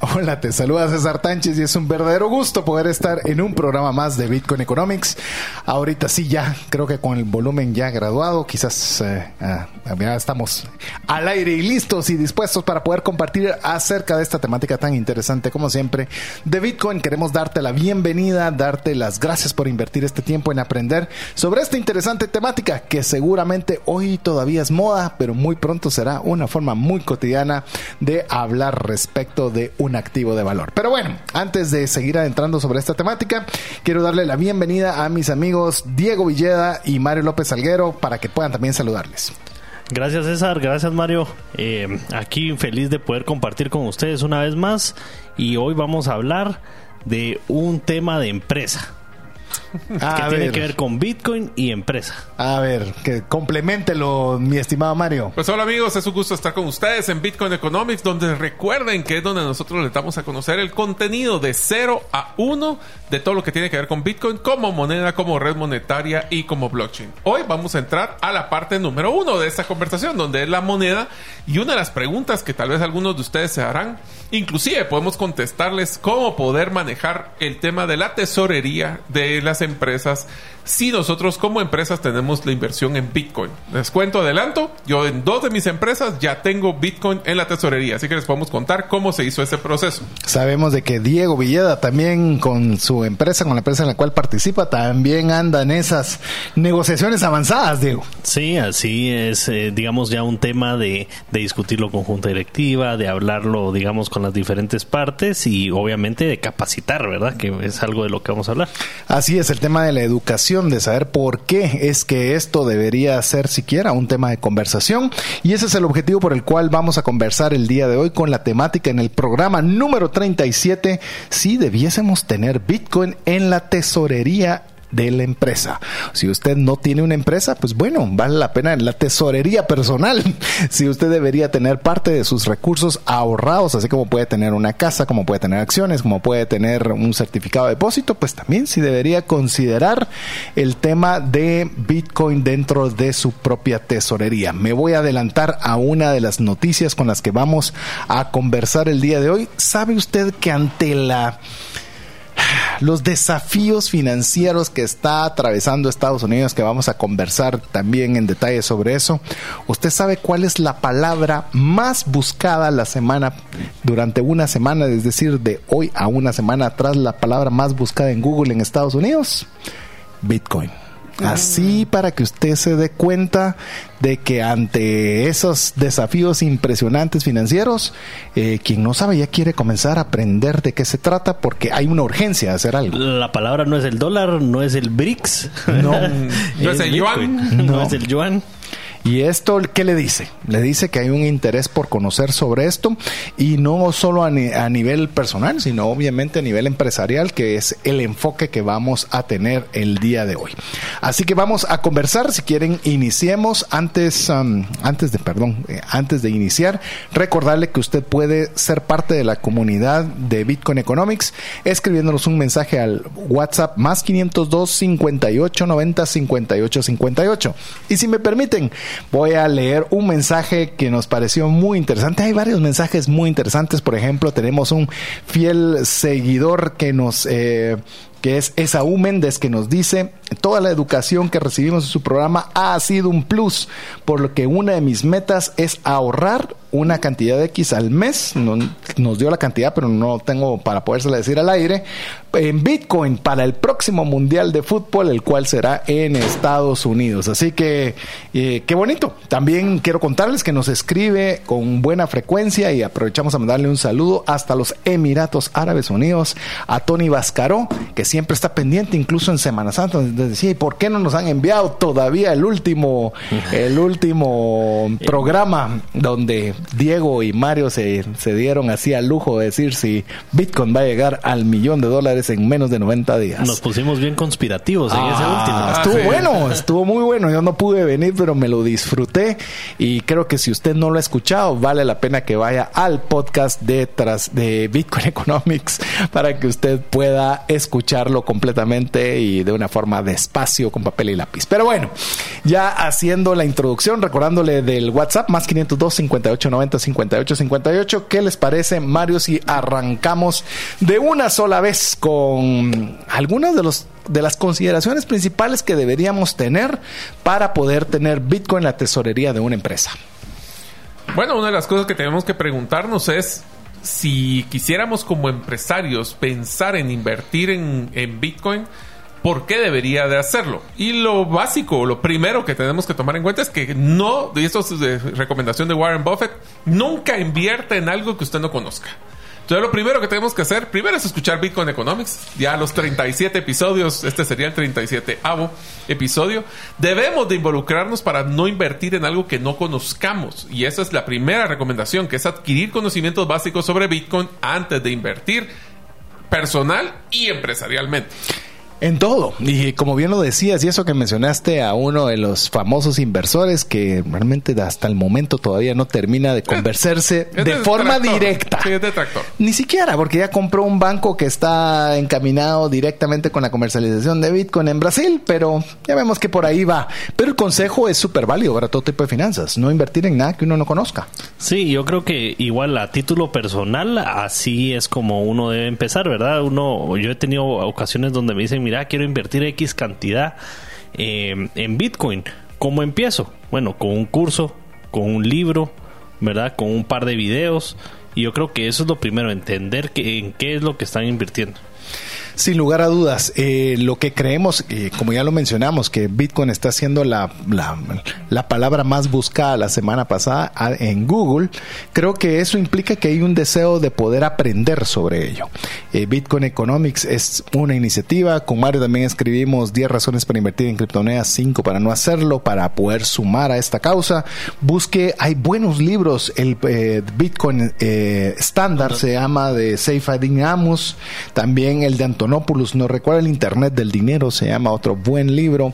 Hola, te saluda César Tánchez y es un verdadero gusto poder estar en un programa más de Bitcoin Economics. Ahorita sí, ya creo que con el volumen ya graduado, quizás eh, ah, ya estamos al aire y listos y dispuestos para poder compartir acerca de esta temática tan interesante como siempre de Bitcoin. Queremos darte la bienvenida, darte las gracias por invertir este tiempo en aprender sobre esta interesante temática que seguramente hoy todavía es moda, pero muy pronto será una forma muy cotidiana de hablar respecto de un activo de valor. Pero bueno, antes de seguir adentrando sobre esta temática, quiero darle la bienvenida a mis amigos Diego Villeda y Mario López Salguero para que puedan también saludarles. Gracias César, gracias Mario. Eh, aquí feliz de poder compartir con ustedes una vez más y hoy vamos a hablar de un tema de empresa que tiene que ver con Bitcoin y empresa. A ver, que complementelo, mi estimado Mario. Pues hola amigos, es un gusto estar con ustedes en Bitcoin Economics, donde recuerden que es donde nosotros les damos a conocer el contenido de 0 a 1 de todo lo que tiene que ver con Bitcoin como moneda, como red monetaria y como blockchain. Hoy vamos a entrar a la parte número uno de esta conversación, donde es la moneda y una de las preguntas que tal vez algunos de ustedes se harán, inclusive podemos contestarles cómo poder manejar el tema de la tesorería de las empresas si nosotros como empresas tenemos la inversión en Bitcoin. Les cuento adelanto, yo en dos de mis empresas ya tengo Bitcoin en la tesorería, así que les podemos contar cómo se hizo ese proceso. Sabemos de que Diego Villeda también con su empresa, con la empresa en la cual participa, también anda en esas negociaciones avanzadas, Diego. Sí, así es, eh, digamos, ya un tema de, de discutirlo con junta directiva, de hablarlo, digamos, con las diferentes partes y obviamente de capacitar, ¿verdad? Que es algo de lo que vamos a hablar. Así es, el tema de la educación de saber por qué es que esto debería ser siquiera un tema de conversación. Y ese es el objetivo por el cual vamos a conversar el día de hoy con la temática en el programa número 37, si debiésemos tener Bitcoin en la tesorería de la empresa. Si usted no tiene una empresa, pues bueno, vale la pena en la tesorería personal. Si usted debería tener parte de sus recursos ahorrados, así como puede tener una casa, como puede tener acciones, como puede tener un certificado de depósito, pues también sí debería considerar el tema de Bitcoin dentro de su propia tesorería. Me voy a adelantar a una de las noticias con las que vamos a conversar el día de hoy. ¿Sabe usted que ante la los desafíos financieros que está atravesando Estados Unidos, que vamos a conversar también en detalle sobre eso. ¿Usted sabe cuál es la palabra más buscada la semana, durante una semana, es decir, de hoy a una semana atrás, la palabra más buscada en Google en Estados Unidos? Bitcoin. Así para que usted se dé cuenta de que ante esos desafíos impresionantes financieros, eh, quien no sabe ya quiere comenzar a aprender de qué se trata porque hay una urgencia de hacer algo. La palabra no es el dólar, no es el BRICS, no, no es el yuan, no es el yuan. Y esto, ¿qué le dice? Le dice que hay un interés por conocer sobre esto y no solo a, nivel personal, sino obviamente a nivel empresarial, que es el enfoque que vamos a tener el día de hoy. Así que vamos a conversar. Si quieren, iniciemos. Antes, um, antes de, perdón, eh, antes de iniciar, recordarle que usted puede ser parte de la comunidad de Bitcoin Economics escribiéndonos un mensaje al WhatsApp más 502 58 90 58 58. Y si me permiten, voy a leer un mensaje que nos pareció muy interesante. Hay varios mensajes muy interesantes. Por ejemplo, tenemos un fiel seguidor que nos... Eh, que es Esaú Méndez, que nos dice, toda la educación que recibimos en su programa ha sido un plus, por lo que una de mis metas es ahorrar una cantidad de X al mes, nos dio la cantidad, pero no tengo para podérsela decir al aire, en Bitcoin para el próximo Mundial de Fútbol, el cual será en Estados Unidos. Así que, eh, qué bonito. También quiero contarles que nos escribe con buena frecuencia y aprovechamos a mandarle un saludo hasta los Emiratos Árabes Unidos a Tony Vascaró, que siempre está pendiente, incluso en Semana Santa, decía, ¿y por qué no nos han enviado todavía el último, el último programa donde Diego y Mario se, se dieron así al lujo de decir si Bitcoin va a llegar al millón de dólares en menos de 90 días? Nos pusimos bien conspirativos en ese Ah, último. Estuvo bueno, estuvo muy bueno. Yo no pude venir, pero me lo disfruté. Y creo que si usted no lo ha escuchado, vale la pena que vaya al podcast de, tras, de Bitcoin Economics para que usted pueda escucharlo completamente y de una forma despacio con papel y lápiz. Pero bueno, ya haciendo la introducción, recordándole del WhatsApp más 502 58 90 58 58. ¿Qué les parece, Mario, si arrancamos de una sola vez con algunas de los de las consideraciones principales que deberíamos tener para poder tener Bitcoin en la tesorería de una empresa. Bueno, una de las cosas que tenemos que preguntarnos es si quisiéramos como empresarios pensar en invertir en, en Bitcoin, ¿por qué debería de hacerlo? Y lo básico, lo primero que tenemos que tomar en cuenta es que no, y esto es de recomendación de Warren Buffett, nunca invierta en algo que usted no conozca. Entonces lo primero que tenemos que hacer, primero es escuchar Bitcoin Economics, ya los 37 episodios, este sería el 37 avo episodio, debemos de involucrarnos para no invertir en algo que no conozcamos. Y esa es la primera recomendación, que es adquirir conocimientos básicos sobre Bitcoin antes de invertir personal y empresarialmente. En todo. Y como bien lo decías, y eso que mencionaste a uno de los famosos inversores que realmente hasta el momento todavía no termina de convencerse de forma detractor. directa. Sí, es detractor. Ni siquiera, porque ya compró un banco que está encaminado directamente con la comercialización de Bitcoin en Brasil, pero ya vemos que por ahí va. Pero el consejo es súper válido para todo tipo de finanzas, no invertir en nada que uno no conozca. Sí, yo creo que igual a título personal, así es como uno debe empezar, ¿verdad? Uno, yo he tenido ocasiones donde me dicen, mira, quiero invertir X cantidad eh, en Bitcoin. ¿Cómo empiezo? Bueno, con un curso, con un libro, ¿verdad? Con un par de videos. Y yo creo que eso es lo primero, entender que, en qué es lo que están invirtiendo. Sin lugar a dudas, eh, lo que creemos, eh, como ya lo mencionamos, que Bitcoin está siendo la, la, la palabra más buscada la semana pasada en Google, creo que eso implica que hay un deseo de poder aprender sobre ello. Eh, Bitcoin Economics es una iniciativa, con Mario también escribimos 10 razones para invertir en criptomonedas, 5 para no hacerlo, para poder sumar a esta causa. Busque, hay buenos libros, el eh, Bitcoin estándar se llama de Seyfried Amos, también el de Antonopoulos, no recuerdo el Internet del dinero, se llama otro buen libro.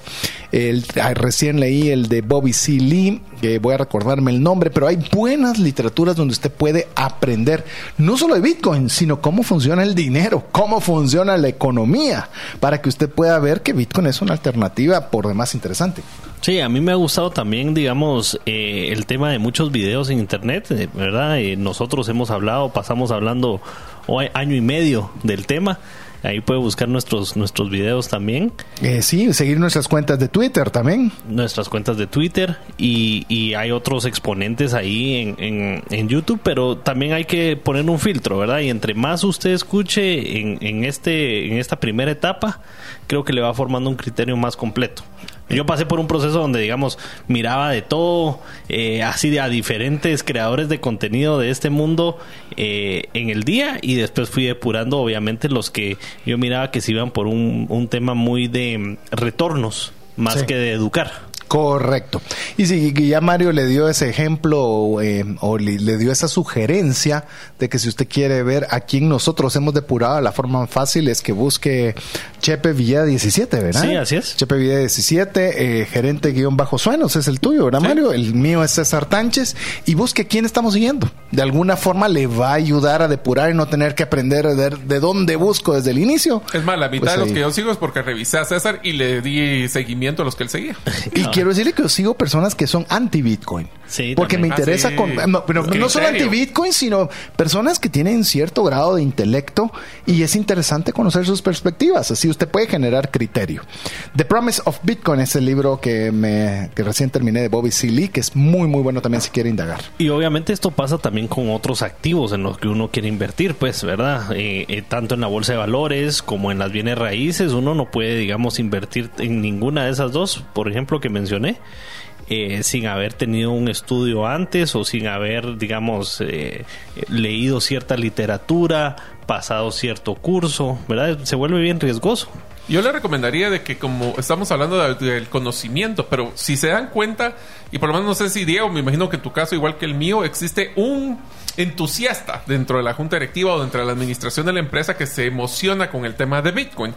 El, recién leí el de Bobby C. Lee, que voy a recordarme el nombre, pero hay buenas literaturas donde usted puede aprender no solo de Bitcoin, sino cómo funciona el dinero, cómo funciona la economía, para que usted pueda ver que Bitcoin es una alternativa por demás interesante. Sí, a mí me ha gustado también, digamos, eh, el tema de muchos videos en internet, eh, ¿verdad? Eh, nosotros hemos hablado, pasamos hablando hoy año y medio del tema. Ahí puede buscar nuestros nuestros videos también, Eh, sí, seguir nuestras cuentas de Twitter también. nuestras cuentas de Twitter y, y hay otros exponentes ahí en, en, en YouTube, pero también hay que poner un filtro, ¿verdad? Y entre más usted escuche en, en, este, en esta primera etapa, creo que le va formando un criterio más completo. Yo pasé por un proceso donde, digamos, miraba de todo, eh, así de a diferentes creadores de contenido de este mundo eh, en el día y después fui depurando, obviamente, los que yo miraba que se iban por un, un tema muy de mm, retornos más Sí. que de educar. Correcto. Y si ya Mario le dio ese ejemplo eh, o le, le dio esa sugerencia de que si usted quiere ver a quién nosotros hemos depurado, la forma más fácil es que busque Chepe Villa 17, ¿verdad? Sí, así es. Chepe Villa 17, eh, gerente guion bajo suenos, es el tuyo, ¿verdad Sí. Mario? El mío es César Tánchez y busque quién estamos siguiendo. De alguna forma le va a ayudar a depurar y no tener que aprender de, de dónde busco desde el inicio. Es más, la mitad Pues de los ahí. que yo sigo es porque revisé a César y le di seguimiento a los que él seguía. Y quiero decirle que yo sigo personas que son anti-Bitcoin. Sí, porque me interesa Ah, sí. con, no, pero no solo anti-Bitcoin, sino personas que tienen cierto grado de intelecto y es interesante conocer sus perspectivas. Así usted puede generar criterio. The Promise of Bitcoin es el libro que me que recién terminé de Bobby C. Lee, que es muy muy bueno también si quiere indagar. Y obviamente esto pasa también con otros activos en los que uno quiere invertir, pues, ¿verdad? Eh, eh, tanto en la bolsa de valores como en las bienes raíces, uno no puede, digamos, invertir en ninguna de esas dos, por ejemplo, que mencioné, eh, sin haber tenido un estudio antes o sin haber, digamos, eh, leído cierta literatura pasado cierto curso, ¿verdad? Se vuelve bien riesgoso. Yo le recomendaría de que como estamos hablando del conocimiento, pero si se dan cuenta, y por lo menos no sé si Diego, me imagino que en tu caso, igual que el mío, existe un entusiasta dentro de la junta directiva o dentro de la administración de la empresa que se emociona con el tema de Bitcoin.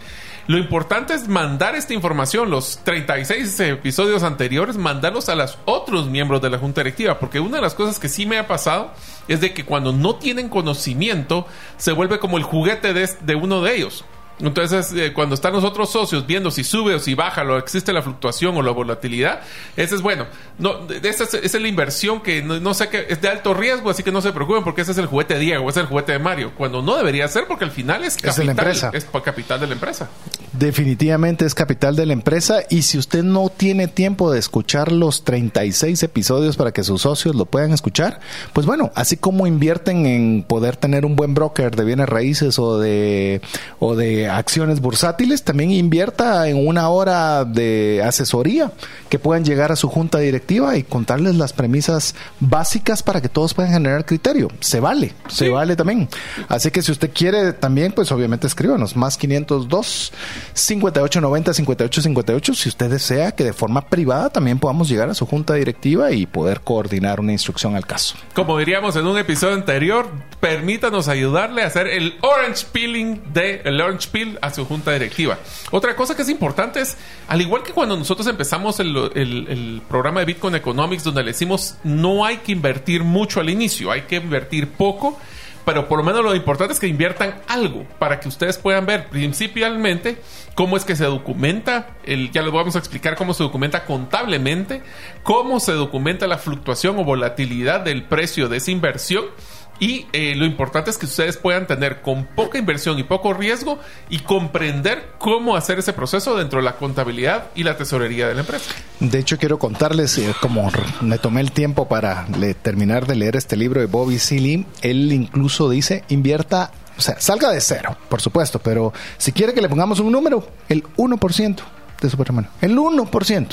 Lo importante es mandar esta información, los 36 episodios anteriores, mandarlos a los otros miembros de la junta directiva, porque una de las cosas que sí me ha pasado es de que cuando no tienen conocimiento, se vuelve como el juguete de, de uno de ellos. Entonces, eh, cuando están los otros socios viendo si sube o si baja, o existe la fluctuación o la volatilidad, ese es bueno. No, esa es, la inversión que no, sé qué es de alto riesgo, así que no se preocupen porque ese es el juguete de Diego, ese es el juguete de Mario. Cuando no debería ser porque al final es capital, es, la empresa. es capital de la empresa. Definitivamente es capital de la empresa y si usted no tiene tiempo de escuchar los 36 episodios para que sus socios lo puedan escuchar, pues bueno, así como invierten en poder tener un buen broker de bienes raíces o de o de acciones bursátiles, también invierta en una hora de asesoría que puedan llegar a su junta directiva y contarles las premisas básicas para que todos puedan generar criterio. Se vale, se vale también. Así que si usted quiere también, pues obviamente escríbanos más 502 5890 5858 si usted desea que de forma privada también podamos llegar a su junta directiva y poder coordinar una instrucción al caso. Como diríamos en un episodio anterior, permítanos ayudarle a hacer el orange peeling de el orange a su junta directiva. Otra cosa que es importante es, al igual que cuando nosotros empezamos el, programa de Bitcoin Economics, donde le decimos no hay que invertir mucho al inicio, hay que invertir poco pero por lo menos lo importante es que inviertan algo para que ustedes puedan ver principalmente cómo es que se documenta, el, ya les vamos a explicar cómo se documenta contablemente, cómo se documenta la fluctuación o volatilidad del precio de esa inversión y eh, lo importante es que ustedes puedan tener con poca inversión y poco riesgo y comprender cómo hacer ese proceso dentro de la contabilidad y la tesorería de la empresa. De hecho, quiero contarles, eh, como me tomé el tiempo para terminar de leer este libro de Bobby Sealy, él incluso dice, invierta, o sea, salga de cero, por supuesto, pero si quiere que le pongamos un número, el 1% de su patrimonio, el 1%.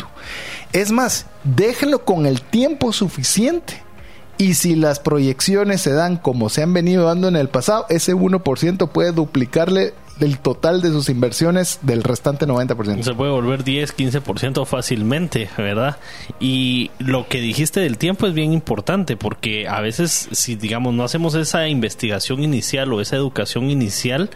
Es más, déjenlo con el tiempo suficiente y si las proyecciones se dan como se han venido dando en el pasado, ese 1% puede duplicarle el total de sus inversiones del restante 90%. Se puede volver 10, 15% fácilmente, ¿verdad? Y lo que dijiste del tiempo es bien importante porque a veces si digamos no hacemos esa investigación inicial o esa educación inicial,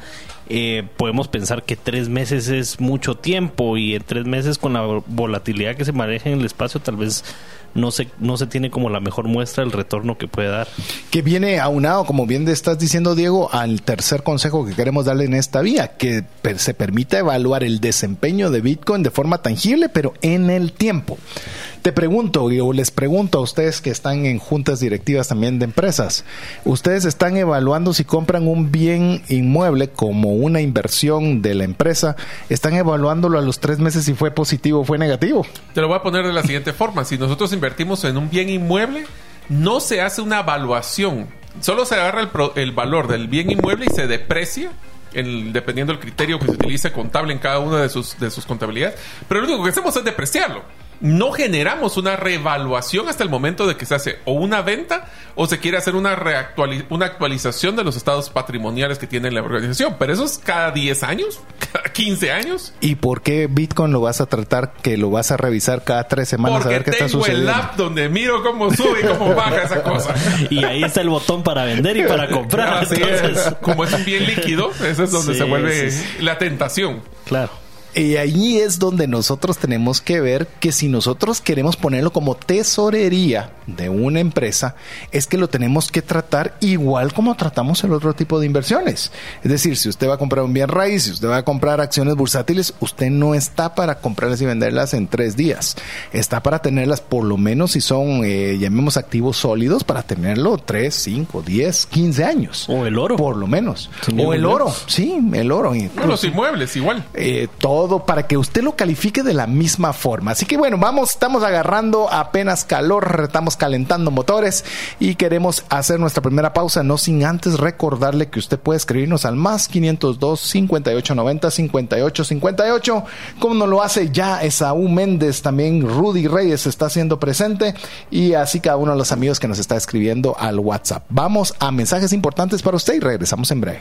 eh, podemos pensar que tres meses es mucho tiempo y en tres meses con la volatilidad que se maneja en el espacio tal vez no se, no se tiene como la mejor muestra el retorno que puede dar. Que viene aunado, como bien estás diciendo, Diego, al tercer consejo que queremos darle en esta vía, que se permita evaluar el desempeño de Bitcoin de forma tangible, pero en el tiempo. Te pregunto, o les pregunto a ustedes que están en juntas directivas también de empresas, ¿ustedes están evaluando si compran un bien inmueble como una inversión de la empresa? ¿Están evaluándolo a los tres meses si fue positivo o fue negativo? Te lo voy a poner de la siguiente forma. Si nosotros invertimos en un bien inmueble, no se hace una evaluación. Solo se agarra el, valor del bien inmueble y se deprecia dependiendo del criterio que se utilice contable en cada una de sus, de sus contabilidades. Pero lo único que hacemos es depreciarlo no generamos una reevaluación hasta el momento de que se hace o una venta o se quiere hacer una, una actualización de los estados patrimoniales que tiene la organización. Pero eso es cada 10 años, cada 15 años. ¿Y por qué Bitcoin lo vas a tratar que lo vas a revisar cada 3 semanas a ver qué está sucediendo? el app donde miro cómo sube y cómo baja esa cosa. Y ahí está el botón para vender y para comprar. Así es. Como es bien líquido, eso es donde se vuelve la tentación. Claro. Y ahí es donde nosotros tenemos que ver que si nosotros queremos ponerlo como tesorería de una empresa, es que lo tenemos que tratar igual como tratamos el otro tipo de inversiones. Es decir, si usted va a comprar un bien raíz, si usted va a comprar acciones bursátiles, usted no está para comprarlas y venderlas en tres días. Está para tenerlas por lo menos si son, eh, llamemos activos sólidos, para tenerlo tres, cinco, diez, quince años. O el oro. Por lo menos. o el oro, sí, el oro. los inmuebles, igual. Eh, todo para que usted lo califique de la misma forma. Así que bueno, vamos, estamos agarrando apenas calor, estamos calentando motores y queremos hacer nuestra primera pausa, no sin antes recordarle que usted puede escribirnos al más 502 5890 5858, como nos lo hace ya Esaú Méndez, también Rudy Reyes está haciendo presente y así cada uno de los amigos que nos está escribiendo al WhatsApp. Vamos a mensajes importantes para usted y regresamos en breve.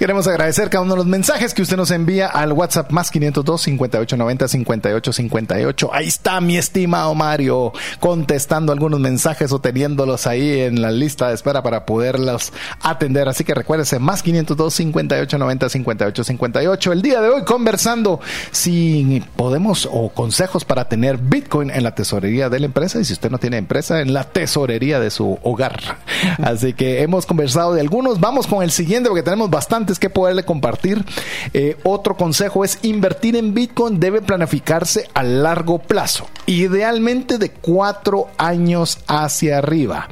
Queremos agradecer cada uno de los mensajes que usted nos envía al WhatsApp más 502 5890 5858. Ahí está mi estimado Mario contestando algunos mensajes o teniéndolos ahí en la lista de espera para poderlos atender. Así que recuérdese más 502 5890 5858. El día de hoy conversando si podemos o consejos para tener Bitcoin en la tesorería de la empresa y si usted no tiene empresa en la tesorería de su hogar. Así que hemos conversado de algunos. Vamos con el siguiente porque tenemos bastante que poderle compartir. Eh, otro consejo es invertir en Bitcoin debe planificarse a largo plazo, idealmente de cuatro años hacia arriba.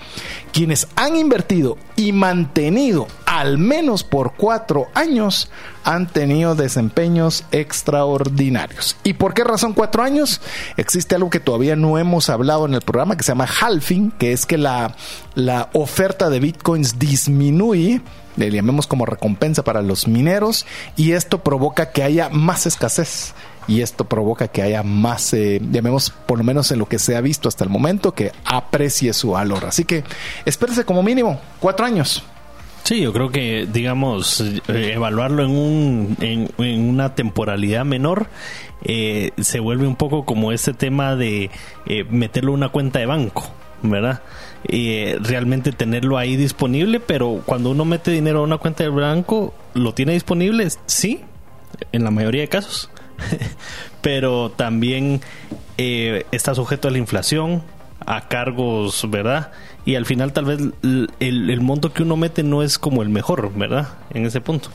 Quienes han invertido y mantenido al menos por cuatro años han tenido desempeños extraordinarios. ¿Y por qué razón cuatro años? Existe algo que todavía no hemos hablado en el programa que se llama halving, que es que la, la oferta de bitcoins disminuye le llamemos como recompensa para los mineros y esto provoca que haya más escasez y esto provoca que haya más, eh, llamemos por lo menos en lo que se ha visto hasta el momento, que aprecie su valor. Así que espérese como mínimo cuatro años. Sí, yo creo que, digamos, eh, evaluarlo en, un, en, una temporalidad menor eh, se vuelve un poco como este tema de meterlo en una cuenta de banco. ¿verdad? Y realmente tenerlo ahí disponible, pero cuando uno mete dinero a una cuenta de banco, ¿lo tiene disponible? Sí, en la mayoría de casos. pero también eh, está sujeto a la inflación, a cargos, ¿verdad? Y al final tal vez el, monto que uno mete no es como el mejor, ¿verdad? En ese punto.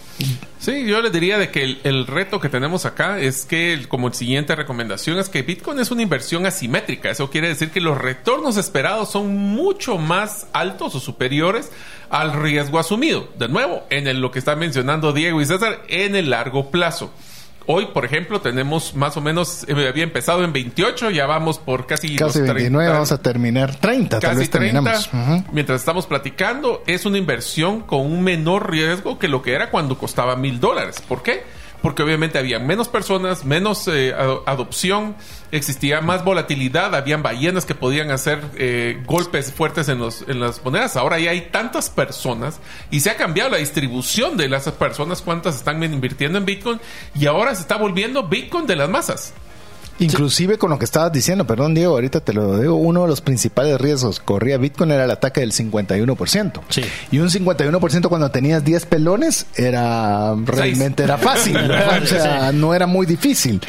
Sí, yo le diría de que el, reto que tenemos acá es que como siguiente recomendación es que Bitcoin es una inversión asimétrica. Eso quiere decir que los retornos esperados son mucho más altos o superiores al riesgo asumido. De nuevo, en lo que están mencionando Diego y César, en el largo plazo. Hoy, por ejemplo, tenemos más o menos, eh, había empezado en 28, ya vamos por casi... Casi 29, vamos a terminar 30, casi tal vez 30, Mientras estamos platicando, es una inversión con un menor riesgo que lo que era cuando costaba mil dólares. ¿Por qué? Porque obviamente había menos personas, menos eh, adopción, existía más volatilidad, habían ballenas que podían hacer eh, golpes fuertes en, los, en las monedas. Ahora ya hay tantas personas y se ha cambiado la distribución de las personas, cuántas están invirtiendo en Bitcoin y ahora se está volviendo Bitcoin de las masas. Inclusive con lo que estabas diciendo, perdón Diego, ahorita te lo digo, uno de los principales riesgos que corría Bitcoin era el ataque del 51%. Sí. Y un 51% cuando tenías 10 pelones era realmente era fácil, o sea, no era muy difícil.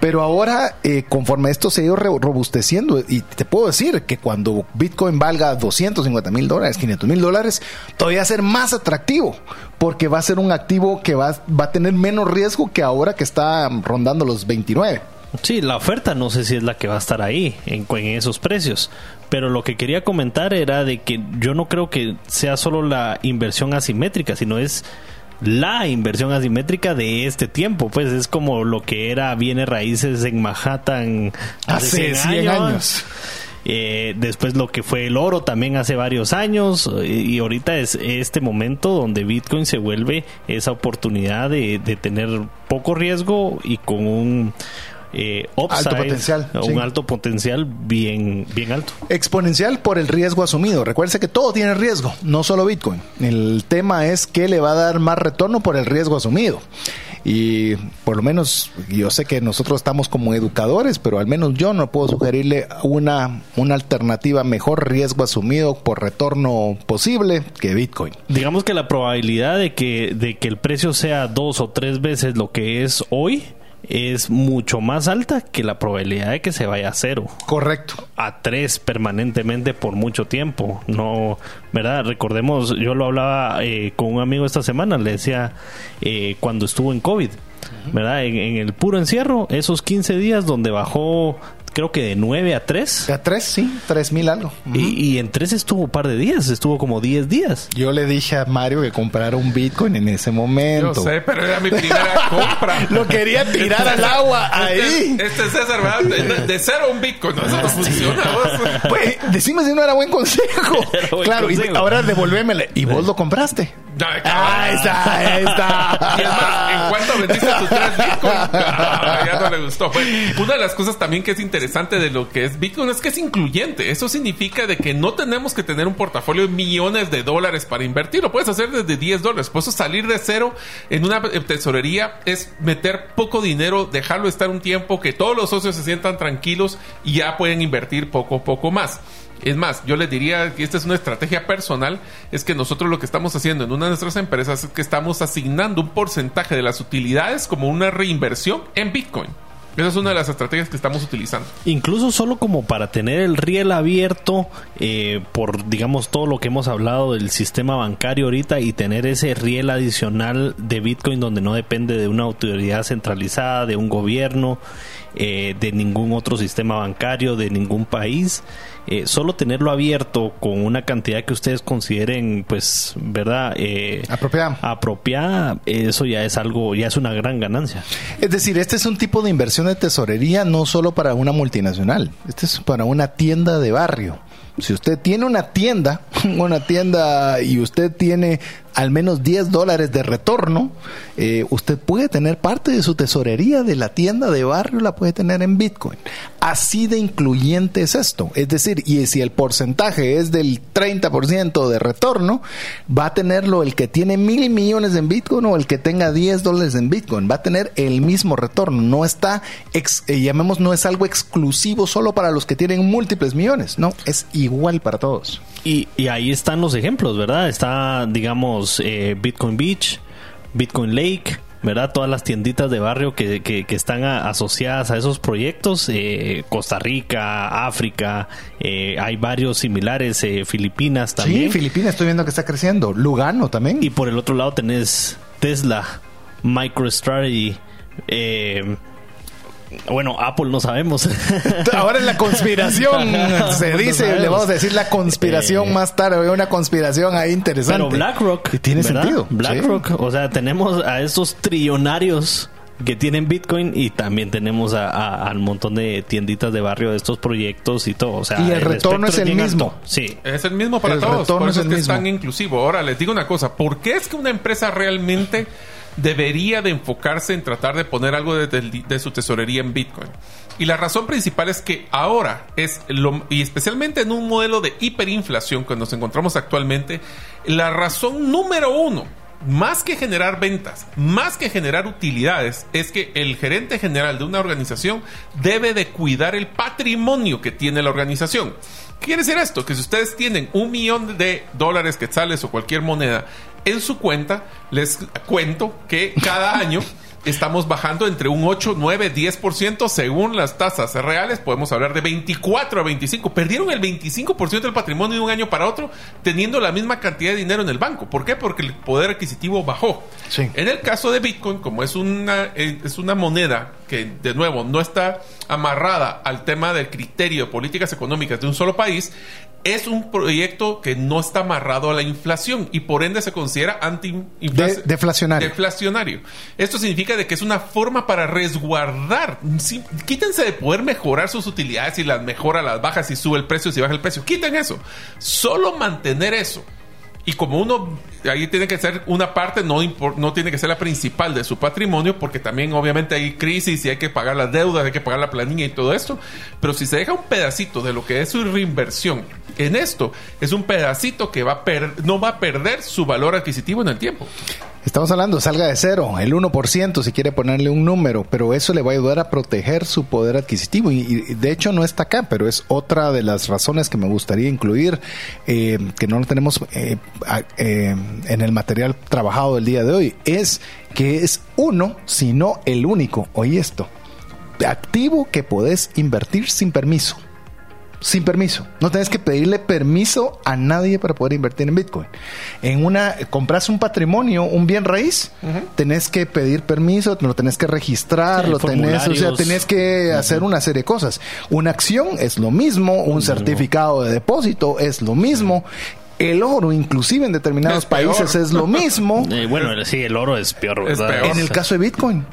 Pero ahora, eh, conforme esto se ha ido robusteciendo, y te puedo decir que cuando Bitcoin valga 250 mil dólares, 500 mil dólares, todavía va a ser más atractivo, porque va a ser un activo que va, va a tener menos riesgo que ahora que está rondando los 29. Sí, la oferta no sé si es la que va a estar ahí en, esos precios. Pero lo que quería comentar era de que yo no creo que sea solo la inversión asimétrica, sino es la inversión asimétrica de este tiempo. Pues es como lo que era bienes raíces en Manhattan hace, 100, años. Eh, después lo que fue el oro también hace varios años y ahorita es este momento donde Bitcoin se vuelve esa oportunidad de tener poco riesgo y con un eh, alto potencial, un alto potencial bien, bien alto. Exponencial por el riesgo asumido. Recuerde que todo tiene riesgo, no solo Bitcoin. El tema es que le va a dar más retorno por el riesgo asumido. Y por lo menos yo sé que nosotros estamos como educadores, pero al menos yo no puedo sugerirle una, una alternativa mejor riesgo asumido por retorno posible que Bitcoin. Digamos que la probabilidad de que, de que el precio sea dos o tres veces lo que es hoy es mucho más alta que la probabilidad de que se vaya a cero. Correcto. A tres permanentemente por mucho tiempo. No, ¿verdad? Recordemos, yo lo hablaba eh, con un amigo esta semana, le decía eh, cuando estuvo en COVID. ¿Verdad? En, en, el puro encierro, esos 15 días donde bajó creo que de 9 a 3. A 3, sí, 3 mil algo. Uh -huh. y, y, en 3 estuvo un par de días, estuvo como 10 días. Yo le dije a Mario que comprara un Bitcoin en ese momento. Yo sé, pero era mi primera compra. Lo quería tirar al agua ahí. Este, este es César, ¿verdad? De, de, cero a un Bitcoin, ¿no? Eso no funciona. Pues, decime si no era buen consejo. Buen claro, consejo. y ahora devolvémele. ¿Y vos lo compraste? Ah, ahí está, ahí está. Y además, ¿en cuánto vendiste tus tres Bitcoin? Ah, ya no le gustó. Una de las cosas también que es interesante de lo que es Bitcoin es que es incluyente. Eso significa de que no tenemos que tener un portafolio de millones de dólares para invertir. Lo puedes hacer desde 10 dólares. Por eso salir de cero en una tesorería es meter poco dinero, dejarlo estar un tiempo, que todos los socios se sientan tranquilos y ya pueden invertir poco a poco más. Es más, yo les diría que esta es una estrategia personal, es que nosotros lo que estamos haciendo en una de nuestras empresas es que estamos asignando un porcentaje de las utilidades como una reinversión en Bitcoin. Esa es una de las estrategias que estamos utilizando. Incluso solo como para tener el riel abierto eh, por, digamos, todo lo que hemos hablado del sistema bancario ahorita y tener ese riel adicional de Bitcoin donde no depende de una autoridad centralizada, de un gobierno, eh, de ningún otro sistema bancario, de ningún país. Eh, solo tenerlo abierto con una cantidad que ustedes consideren, pues, ¿verdad? Eh, apropiada. Apropiada, eso ya es algo, ya es una gran ganancia. Es decir, este es un tipo de inversión de tesorería no solo para una multinacional, este es para una tienda de barrio. Si usted tiene una tienda, una tienda y usted tiene al menos 10 dólares de retorno, eh, usted puede tener parte de su tesorería de la tienda de barrio, la puede tener en Bitcoin. Así de incluyente es esto. Es decir, y si el porcentaje es del 30% de retorno, va a tenerlo el que tiene mil millones en Bitcoin o el que tenga 10 dólares en Bitcoin. Va a tener el mismo retorno. No está, ex, eh, llamemos, no es algo exclusivo solo para los que tienen múltiples millones. No, es igual para todos. Y, y ahí están los ejemplos, ¿verdad? Está, digamos, eh, Bitcoin Beach, Bitcoin Lake, ¿verdad? Todas las tienditas de barrio que, que, que están a, asociadas a esos proyectos. Eh, Costa Rica, África, eh, hay varios similares, eh, Filipinas también. Sí, Filipinas estoy viendo que está creciendo. Lugano también. Y por el otro lado tenés Tesla, MicroStrategy, eh, bueno, Apple no sabemos. Ahora es la conspiración. se dice, no le vamos a decir la conspiración eh, más tarde. Una conspiración ahí interesante. Pero BlackRock. Y tiene ¿verdad? sentido. BlackRock. Sí. O sea, tenemos a estos trillonarios que tienen Bitcoin y también tenemos a, a, al montón de tienditas de barrio de estos proyectos y todo. O sea, y el, el retorno es el mismo. Alto. Sí. Es el mismo para el todos. Retorno Por eso es, es que mismo. es tan inclusivo. Ahora, les digo una cosa. ¿Por qué es que una empresa realmente debería de enfocarse en tratar de poner algo de, su tesorería en Bitcoin. Y la razón principal es que ahora es lo, y especialmente en un modelo de hiperinflación que nos encontramos actualmente, la razón número uno más que generar ventas, más que generar utilidades, es que el gerente general de una organización debe de cuidar el patrimonio que tiene la organización. ¿Qué quiere decir esto? Que si ustedes tienen un millón de dólares, quetzales o cualquier moneda en su cuenta, les cuento que cada año estamos bajando entre un 8, 9, 10% según las tasas reales. Podemos hablar de 24 a 25. Perdieron el 25% del patrimonio de un año para otro teniendo la misma cantidad de dinero en el banco. ¿Por qué? Porque el poder adquisitivo bajó. Sí. En el caso de Bitcoin, como es una, es una moneda que, de nuevo, no está amarrada al tema del criterio de políticas económicas de un solo país, es un proyecto que no está amarrado a la inflación y por ende se considera anti de, deflacionario. deflacionario. Esto significa de que es una forma para resguardar. Quítense de poder mejorar sus utilidades si las mejora, las baja, si sube el precio, si baja el precio. Quiten eso. Solo mantener eso. Y como uno, ahí tiene que ser una parte, no, no tiene que ser la principal de su patrimonio, porque también obviamente hay crisis y hay que pagar las deudas, hay que pagar la planilla y todo esto. Pero si se deja un pedacito de lo que es su reinversión en esto, es un pedacito que va a no va a perder su valor adquisitivo en el tiempo. Estamos hablando, salga de cero, el 1% si quiere ponerle un número, pero eso le va a ayudar a proteger su poder adquisitivo. Y, de hecho no está acá, pero es otra de las razones que me gustaría incluir, eh, que no lo tenemos eh, eh, en el material trabajado del día de hoy, es que es uno, sino el único, oye esto, activo que podés invertir sin permiso. Sin permiso. No tenés que pedirle permiso a nadie para poder invertir en Bitcoin. En una, compras un patrimonio, un bien raíz, tenés que pedir permiso, lo tenés que registrar, Sí, lo tenés, o sea, tenés que hacer una serie de cosas. Una acción es lo mismo, un certificado de depósito es lo mismo. El oro, inclusive en determinados Es peor. países, es lo mismo. Eh, bueno, sí, el oro es peor, Es ¿verdad? peor. En el caso de Bitcoin,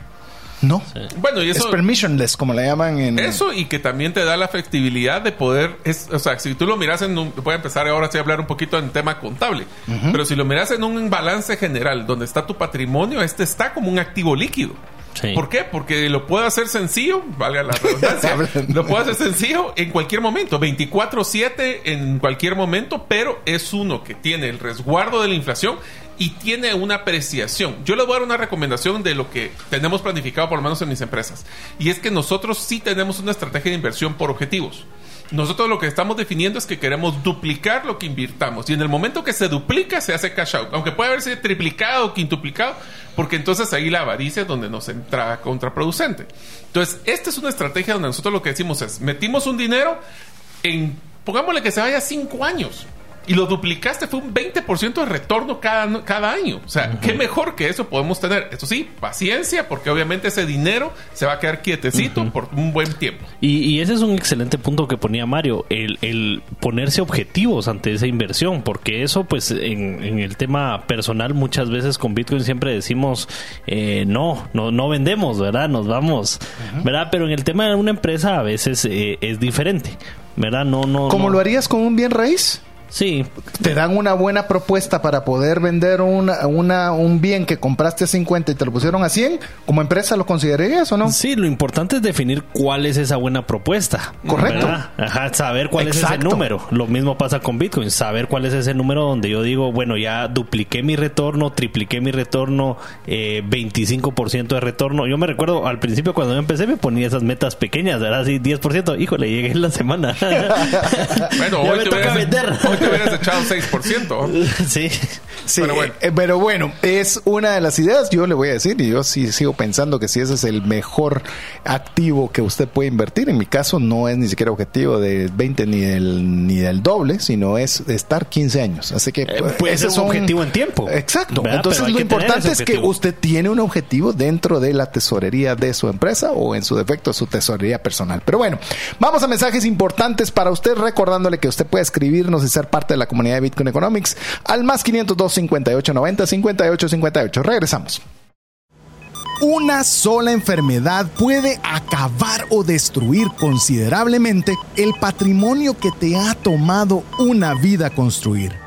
no. Bueno, y Es eso, permissionless, como le llaman en... eso y que también te da la flexibilidad de poder, es, o sea, si tú lo miras en un, voy a empezar ahora sí a hablar un poquito en tema contable, pero si lo miras en un balance general donde está tu patrimonio, este está como un activo líquido. Sí. ¿Por qué? Porque lo puedo hacer sencillo, valga la redundancia, lo puedo hacer sencillo en cualquier momento, 24/7 en cualquier momento, pero es uno que tiene el resguardo de la inflación y tiene una apreciación. Yo les voy a dar una recomendación de lo que tenemos planificado por lo menos en mis empresas, y es que nosotros sí tenemos una estrategia de inversión por objetivos. Nosotros lo que estamos definiendo es que queremos duplicar lo que invirtamos. Y en el momento que se duplica, se hace cash out. Aunque puede haberse triplicado o quintuplicado, porque entonces ahí la avaricia es donde nos entra contraproducente. Entonces, esta es una estrategia donde nosotros lo que decimos es, metimos un dinero en, pongámosle que se vaya cinco años. Y lo duplicaste, fue un 20% de retorno cada, cada año. O sea, qué mejor que eso podemos tener. Eso sí, paciencia, porque obviamente ese dinero se va a quedar quietecito por un buen tiempo. Y, y ese es un excelente punto que ponía Mario, el, el ponerse objetivos ante esa inversión, porque eso pues en, en el tema personal muchas veces con Bitcoin siempre decimos eh, no, no, no vendemos, ¿verdad? Nos vamos, ¿verdad? Pero en el tema de una empresa a veces eh, es diferente, ¿verdad? No, no. ¿Cómo no. lo harías con un bien raíz? Sí, Te dan una buena propuesta para poder vender una, una, un bien que compraste a 50 y te lo pusieron a 100. ¿Como empresa lo considerarías o no? Sí, lo importante es definir cuál es esa buena propuesta. Correcto. Ajá, saber cuál es ese número. Lo mismo pasa con Bitcoin, saber cuál es ese número donde yo digo, bueno, ya dupliqué mi retorno, tripliqué mi retorno, eh, 25% de retorno. Yo me recuerdo al principio cuando yo empecé me ponía esas metas pequeñas, ¿verdad? Así 10%, híjole, llegué en la semana. Bueno, ya hoy me te, toca vender. hoy te hubieras echado 6%. sí. Sí, Pero bueno. eh, pero bueno, es una de las ideas, yo le voy a decir, y yo sí sigo pensando que si ese es el mejor activo que usted puede invertir, en mi caso no es ni siquiera objetivo de 20 ni del, ni del doble, sino es estar 15 años. Así que Eh, puede ese ser un es objetivo en tiempo. Exacto. ¿Verdad? Entonces lo importante es que usted tiene un objetivo dentro de la tesorería de su empresa o en su defecto su tesorería personal. Pero bueno, vamos a mensajes importantes para usted, recordándole que usted puede escribirnos y ser parte de la comunidad de Bitcoin Economics al más 502 58 90 58 58. Regresamos. Una sola enfermedad puede acabar o destruir considerablemente el patrimonio que te ha tomado una vida construir.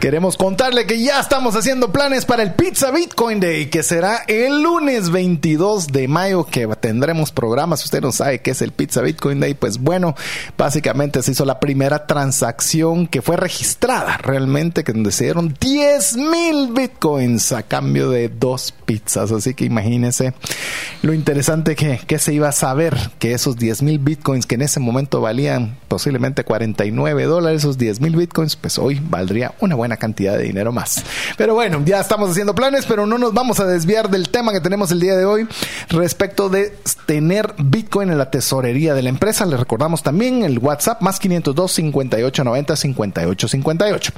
Queremos contarle que ya estamos haciendo planes para el Pizza Bitcoin Day, que será el lunes 22 de mayo, que tendremos programas. Usted no sabe qué es el Pizza Bitcoin Day. Pues bueno, básicamente se hizo la primera transacción que fue registrada realmente, que donde se dieron 10 mil Bitcoins a cambio de dos pizzas. Así que imagínense lo interesante que, que se iba a saber que esos 10 mil Bitcoins que en ese momento valían posiblemente 49 dólares, esos 10 mil Bitcoins, pues hoy valdría una buena cantidad de dinero más. Pero bueno, ya estamos haciendo planes, pero no nos vamos a desviar del tema que tenemos el día de hoy respecto de tener Bitcoin en la tesorería de la empresa. Les recordamos también el WhatsApp más 502 5890 5858.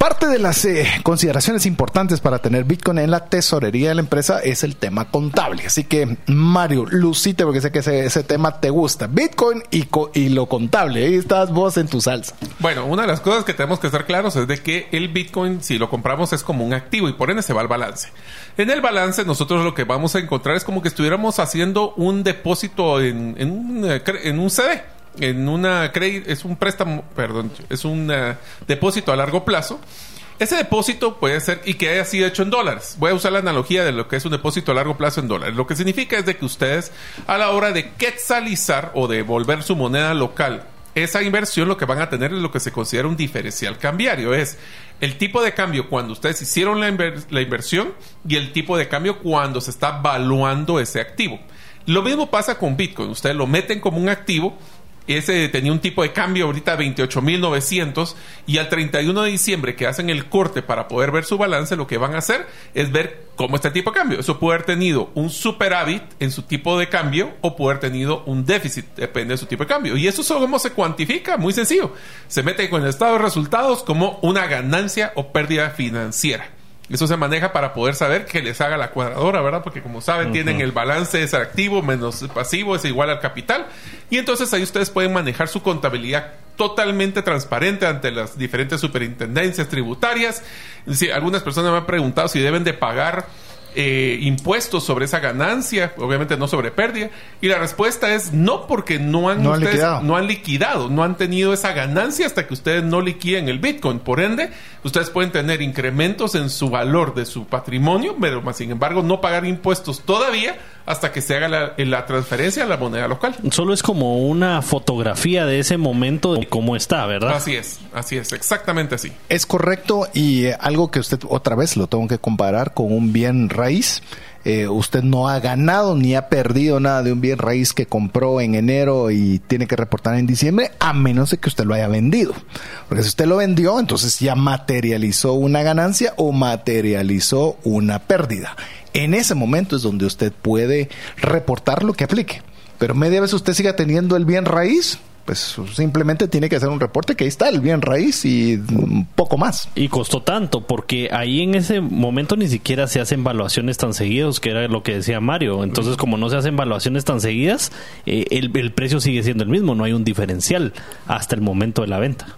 Parte de las eh, consideraciones importantes para tener Bitcoin en la tesorería de la empresa es el tema contable. Así que, Mario, lucite porque sé que ese, tema te gusta. Bitcoin y, lo contable. Ahí estás vos en tu salsa. Bueno, una de las cosas que tenemos que estar claros es de que el Bitcoin, si lo compramos, es como un activo y por ende se va al balance. En el balance, nosotros lo que vamos a encontrar es como que estuviéramos haciendo un depósito en, en, un, eh, en un CD en una es un préstamo, perdón, es un eh, depósito a largo plazo. Ese depósito puede ser y que haya sido hecho en dólares. Voy a usar la analogía de lo que es un depósito a largo plazo en dólares. Lo que significa es de que ustedes a la hora de quetzalizar o de volver su moneda local, esa inversión lo que van a tener es lo que se considera un diferencial cambiario. Es el tipo de cambio cuando ustedes hicieron la, la inversión y el tipo de cambio cuando se está valuando ese activo. Lo mismo pasa con Bitcoin. Ustedes lo meten como un activo ese tenía un tipo de cambio ahorita 28.900 y al 31 de diciembre que hacen el corte para poder ver su balance, lo que van a hacer es ver cómo está el tipo de cambio. Eso puede haber tenido un superávit en su tipo de cambio o puede haber tenido un déficit, depende de su tipo de cambio. Y eso cómo se cuantifica, muy sencillo. Se mete con el estado de resultados como una ganancia o pérdida financiera. Eso se maneja para poder saber que les haga la cuadradora, ¿verdad? Porque como saben, tienen el balance es activo menos pasivo es igual al capital. Y entonces ahí ustedes pueden manejar su contabilidad totalmente transparente ante las diferentes superintendencias tributarias. algunas personas me han preguntado si deben de pagar eh, impuestos sobre esa ganancia, obviamente no sobre pérdida. Y la respuesta es no, porque no han, no, han liquidado, no han tenido esa ganancia hasta que ustedes no liquiden el Bitcoin. Por ende, ustedes pueden tener incrementos en su valor de su patrimonio, pero más sin embargo no pagar impuestos todavía hasta que se haga la, transferencia a la moneda local. Solo es como una fotografía de ese momento de cómo está, ¿verdad? Así es, así es, exactamente así. Es correcto y eh, algo que usted otra vez lo tengo que comparar con un bien raíz. Eh, usted no ha ganado ni ha perdido nada de un bien raíz que compró en enero y tiene que reportar en diciembre, a menos de que usted lo haya vendido. Porque si usted lo vendió, entonces ya materializó una ganancia o materializó una pérdida. En ese momento es donde usted puede reportar lo que aplique. Pero media vez usted siga teniendo el bien raíz, pues simplemente tiene que hacer un reporte que ahí está el bien raíz y poco más. Y costó tanto, porque ahí en ese momento ni siquiera se hacen evaluaciones tan seguidas, que era lo que decía Mario. Entonces, como no se hacen evaluaciones tan seguidas, eh, el precio sigue siendo el mismo, no hay un diferencial hasta el momento de la venta.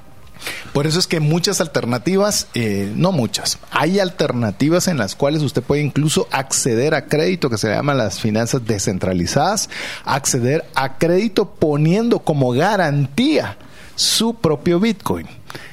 Por eso es que muchas alternativas, eh, no muchas, hay alternativas en las cuales usted puede incluso acceder a crédito, que se llaman las finanzas descentralizadas, acceder a crédito poniendo como garantía su propio Bitcoin.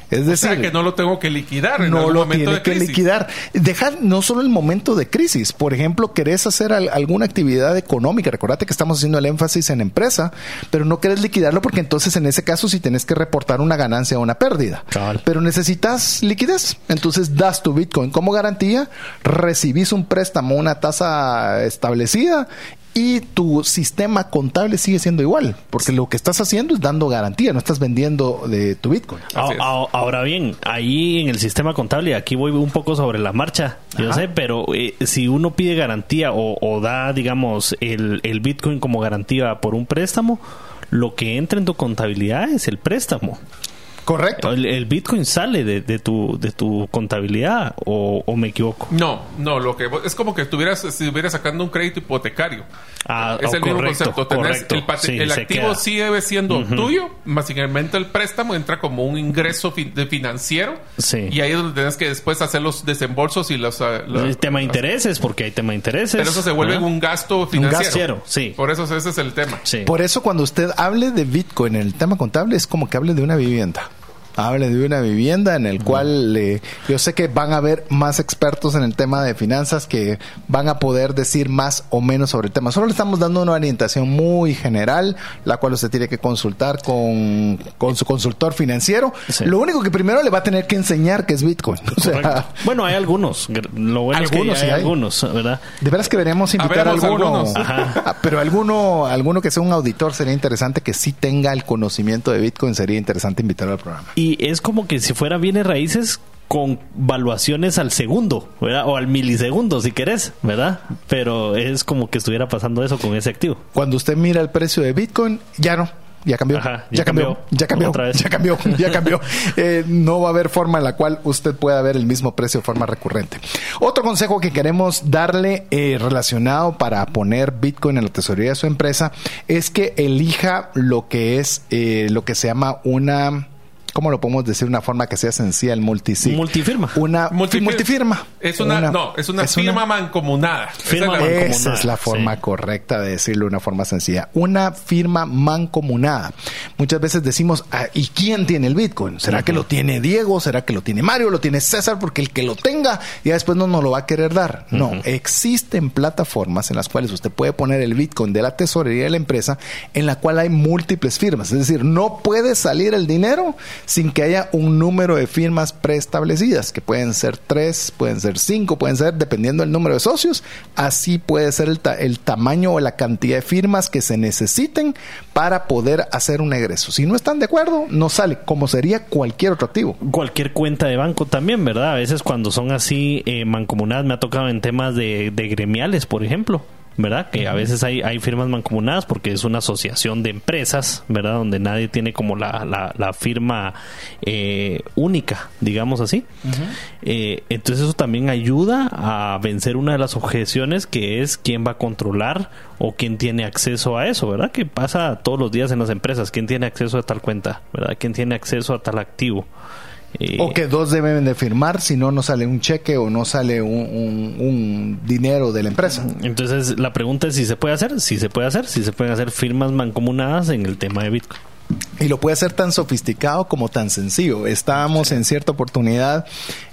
Es decir, que no lo tengo que liquidar en no lo tiene que liquidar. Dejar no solo el momento de crisis. Por ejemplo, querés hacer alguna actividad económica. Recordate que estamos haciendo el énfasis en empresa, pero no querés liquidarlo porque entonces en ese caso sí tenés que reportar una ganancia o una pérdida. Pero necesitas liquidez. Entonces das tu Bitcoin como garantía, recibís un préstamo, una tasa establecida y tu sistema contable sigue siendo igual, porque lo que estás haciendo es dando garantía, no estás vendiendo de tu Bitcoin. Ahora bien, ahí en el sistema contable, aquí voy un poco sobre la marcha, yo sé, pero eh, si uno pide garantía o, da, digamos, el, el Bitcoin como garantía por un préstamo, lo que entra en tu contabilidad es el préstamo. Correcto. El, Bitcoin sale de, tu, de tu contabilidad o, me equivoco. No, no, lo que es como que estuvieras, si estuvieras sacando un crédito hipotecario. Ah, es el mismo concepto. el, activo sigue siendo tuyo, básicamente el préstamo entra como un ingreso de financiero. Y ahí es donde tienes que después hacer los desembolsos y los... Ah, el tema de intereses, porque hay tema de intereses. Pero eso se vuelve un gasto financiero. Un sí. Por eso ese es el tema. Por eso cuando usted hable de Bitcoin en el tema contable es como que hable de una vivienda hable de una vivienda en el cual eh, yo sé que van a haber más expertos en el tema de finanzas que van a poder decir más o menos sobre el tema. Solo le estamos dando una orientación muy general, la cual usted tiene que consultar con, con su consultor financiero. Lo único que primero le va a tener que enseñar que es Bitcoin. bueno, hay algunos. Lo bueno algunos, es que hay, algunos, ¿verdad? De veras que deberíamos invitar a, alguno. Ah, pero alguno, alguno que sea un auditor sería interesante que sí tenga el conocimiento de Bitcoin, sería interesante invitarlo al programa. Y es como que si fuera bienes raíces con valuaciones al segundo, ¿verdad? O al milisegundo, si querés, ¿verdad? Pero es como que estuviera pasando eso con ese activo. Cuando usted mira el precio de Bitcoin, ya no. ya cambió, Ajá, ya, ya cambió, cambió. ya cambió, Otra vez. ya cambió, ya cambió. Eh, no va a haber forma en la cual usted pueda ver el mismo precio de forma recurrente. Otro consejo que queremos darle eh, relacionado para poner Bitcoin en la tesorería de su empresa es que elija lo que es eh, lo que se llama una ¿Cómo lo podemos decir de una forma que sea sencilla el multisig? Multifirma. Una Multifir- multifirma. Es una, no, es una firma mancomunada. Firma Esa es la- mancomunada. Esa es la forma sí. correcta de decirlo de una forma sencilla. Una firma mancomunada. Muchas veces decimos, ah, ¿y quién tiene el Bitcoin? ¿Será que lo tiene Diego? ¿Será que lo tiene Mario? ¿Lo tiene César? Porque el que lo tenga ya después no nos lo va a querer dar. No, existen plataformas en las cuales usted puede poner el Bitcoin de la tesorería de la empresa en la cual hay múltiples firmas. Es decir, no puede salir el dinero sin que haya un número de firmas preestablecidas, que pueden ser tres, pueden ser cinco, pueden ser, dependiendo del número de socios, así puede ser el, ta- el tamaño o la cantidad de firmas que se necesiten para poder hacer un egreso. Si no están de acuerdo, no sale, como sería cualquier otro activo. cualquier cuenta de banco también, ¿verdad? A veces cuando son así eh, mancomunadas, me ha tocado en temas de, de gremiales, por ejemplo. ¿Verdad? Que a veces hay, hay firmas mancomunadas porque es una asociación de empresas, ¿verdad? Donde nadie tiene como la, la, la firma eh, única, digamos así. Eh, entonces eso también ayuda a vencer una de las objeciones que es quién va a controlar o quién tiene acceso a eso, ¿verdad? Que pasa todos los días en las empresas. ¿Quién tiene acceso a tal cuenta? ¿Verdad? ¿Quién tiene acceso a tal activo? Eh, O que dos deben de firmar, si no, no sale un cheque o no sale un, un- un dinero de la empresa. Entonces la pregunta es si se puede hacer, si se puede hacer, si se pueden hacer firmas mancomunadas en el tema de Bitcoin. Y lo puede hacer tan sofisticado como tan sencillo. Estábamos en cierta oportunidad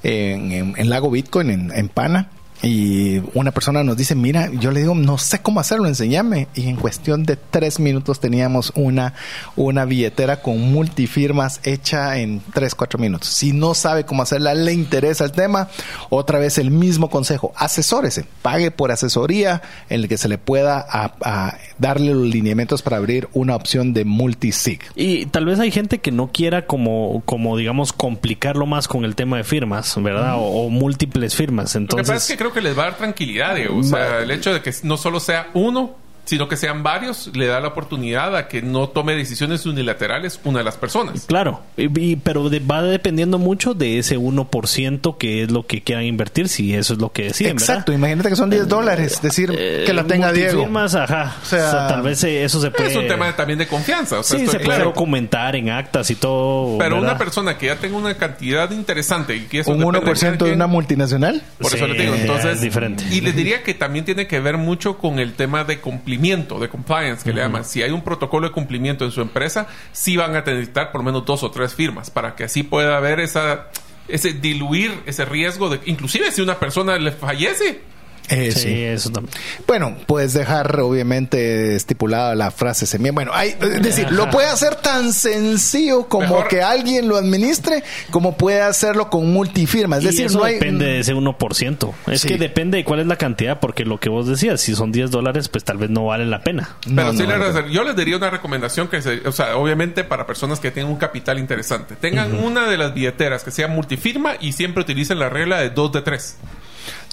en, en- en Lago Bitcoin, en, en Pana, y una persona nos dice, mira, yo le digo, no sé cómo hacerlo, enséñame. Y en cuestión de tres minutos teníamos una, una billetera con multifirmas hecha en tres, cuatro minutos. Si no sabe cómo hacerla, le interesa el tema, otra vez el mismo consejo, asesórese, pague por asesoría en el que se le pueda a- a darle los lineamientos para abrir una opción de multisig. Y tal vez hay gente que no quiera como, como digamos, complicarlo más con el tema de firmas, ¿verdad? O, o múltiples firmas. Lo que Entonces, pasa es que creo que les va a dar tranquilidad, Diego. O sea, el hecho de que no solo sea uno, sino que sean varios, le da la oportunidad a que no tome decisiones unilaterales una de las personas. Claro, y- y- pero de- va dependiendo mucho de ese 1% que es lo que quieran invertir, si eso es lo que deciden, Exacto, ¿verdad? imagínate que son 10 dólares, decir que la Eh, tenga Diego. multifirmas, ajá. O sea, O sea, tal vez eh, eso se puede... Es un tema también de confianza. O sea, sí, estoy se puede claro. documentar en actas y todo. Pero una ¿verdad? persona que ya tenga una cantidad interesante y que eso Un depende 1% de cada una quien, multinacional. Por eso Sí, le digo, entonces. es diferente. Y les diría que también tiene que ver mucho con el tema de cumplimiento, de compliance, que le llaman. Si hay un protocolo de cumplimiento en su empresa, sí van a necesitar por lo menos dos o tres firmas para que así pueda haber esa ese diluir ese riesgo de inclusive si una persona le fallece Eh, Sí, sí. eso también. Bueno, puedes dejar obviamente estipulada la frase semilla. Bueno, hay, es decir, lo puede hacer tan sencillo como Mejor- que alguien lo administre, como puede hacerlo con multifirma. Es y decir, eso no hay. depende de ese 1%. Es Sí. que depende de cuál es la cantidad, porque lo que vos decías, si son 10 dólares, pues tal vez no vale la pena. No, Pero sí no, yo les diría una recomendación que, se- o sea, obviamente para personas que tengan un capital interesante, tengan una de las billeteras que sea multifirma y siempre utilicen la regla de dos de tres.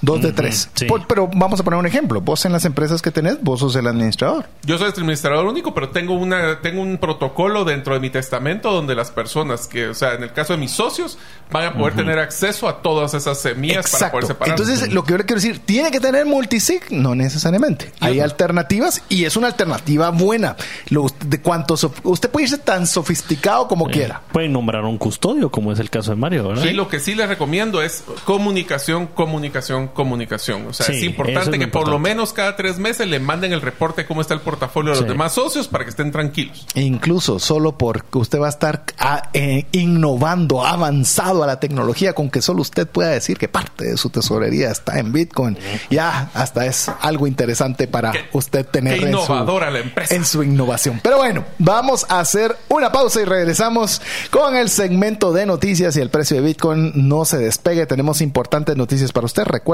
Dos de tres. sí. Por- pero vamos a poner un ejemplo. Vos en las empresas que tenés, vos sos el administrador. Yo soy administrador único, pero tengo una tengo un protocolo dentro de mi testamento donde las personas que, o sea, en el caso de mis socios, van a poder tener acceso a todas esas semillas para poder separar. Entonces, lo que yo le quiero decir, ¿tiene que tener multisig? No necesariamente. Hay no. alternativas y es una alternativa buena. Lo, de cuánto sof- usted puede irse tan sofisticado como quiera. Pueden nombrar un custodio, como es el caso de Mario, ¿verdad? Y lo que sí les recomiendo es comunicación, comunicación, comunicación. O sea, Sí, es importante es que por lo menos cada tres meses le manden el reporte de cómo está el portafolio de los Sí. demás socios para que estén tranquilos. Incluso solo porque usted va a estar ah, eh, innovando, avanzado a la tecnología, con que solo usted pueda decir que parte de su tesorería está en Bitcoin. Ya, hasta es algo interesante para Qué- usted tener qué en su- innovadora la empresa. en su innovación. Pero bueno, vamos a hacer una pausa y regresamos con el segmento de noticias y el precio de Bitcoin no se despegue. Tenemos importantes noticias para usted. Recuerde